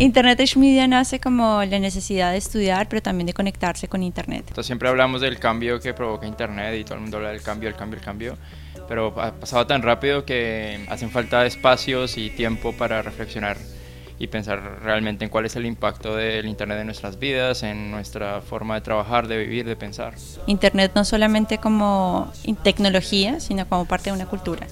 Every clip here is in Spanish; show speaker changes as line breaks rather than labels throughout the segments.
Internet Age Media nace como la necesidad de estudiar, pero también de conectarse con Internet.
Entonces, siempre hablamos del cambio que provoca Internet y todo el mundo habla del cambio, el cambio, el cambio, pero ha pasado tan rápido que hacen falta espacios y tiempo para reflexionar y pensar realmente en cuál es el impacto del Internet en nuestras vidas, en nuestra forma de trabajar, de vivir, de pensar.
Internet no solamente como tecnología, sino como parte de una cultura.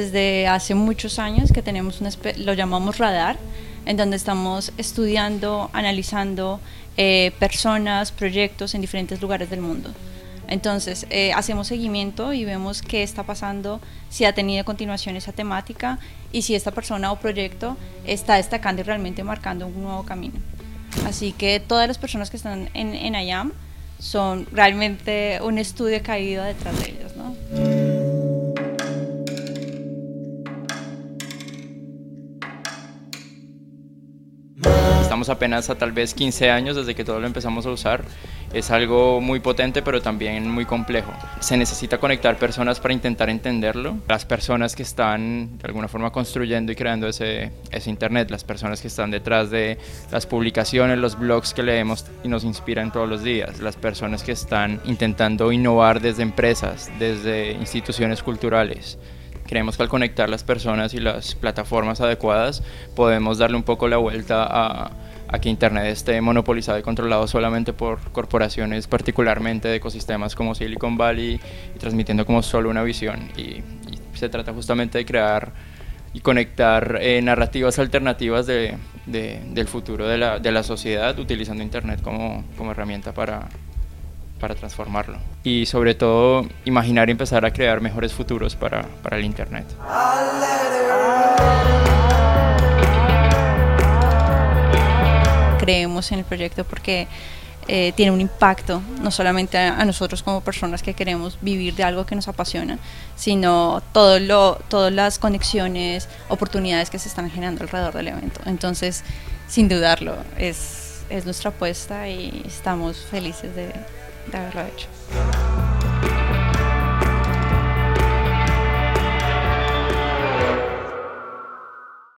Desde hace muchos años que tenemos un, lo llamamos radar, en donde estamos estudiando, analizando eh, personas, proyectos en diferentes lugares del mundo. Entonces, eh, hacemos seguimiento y vemos qué está pasando, si ha tenido continuación esa temática y si esta persona o proyecto está destacando y realmente marcando un nuevo camino. Así que todas las personas que están en, en IAM son realmente un estudio caído detrás de ellos.
Estamos apenas a tal vez 15 años desde que todo lo empezamos a usar. Es algo muy potente pero también muy complejo. Se necesita conectar personas para intentar entenderlo. Las personas que están de alguna forma construyendo y creando ese, ese Internet, las personas que están detrás de las publicaciones, los blogs que leemos y nos inspiran todos los días, las personas que están intentando innovar desde empresas, desde instituciones culturales. Creemos que al conectar las personas y las plataformas adecuadas podemos darle un poco la vuelta a, que Internet esté monopolizado y controlado solamente por corporaciones, particularmente de ecosistemas como Silicon Valley, y transmitiendo como solo una visión. Y, se trata justamente de crear y conectar eh, narrativas alternativas de, del futuro de la, de la sociedad utilizando Internet como, como herramienta para, para transformarlo. Y sobre todo, imaginar y empezar a crear mejores futuros para, para el Internet.
Creemos en el proyecto porque eh, tiene un impacto, no solamente a, nosotros como personas que queremos vivir de algo que nos apasiona, sino todo lo, todas las conexiones, oportunidades que se están generando alrededor del evento. Entonces, sin dudarlo, es, es nuestra apuesta y estamos felices de, da rádio.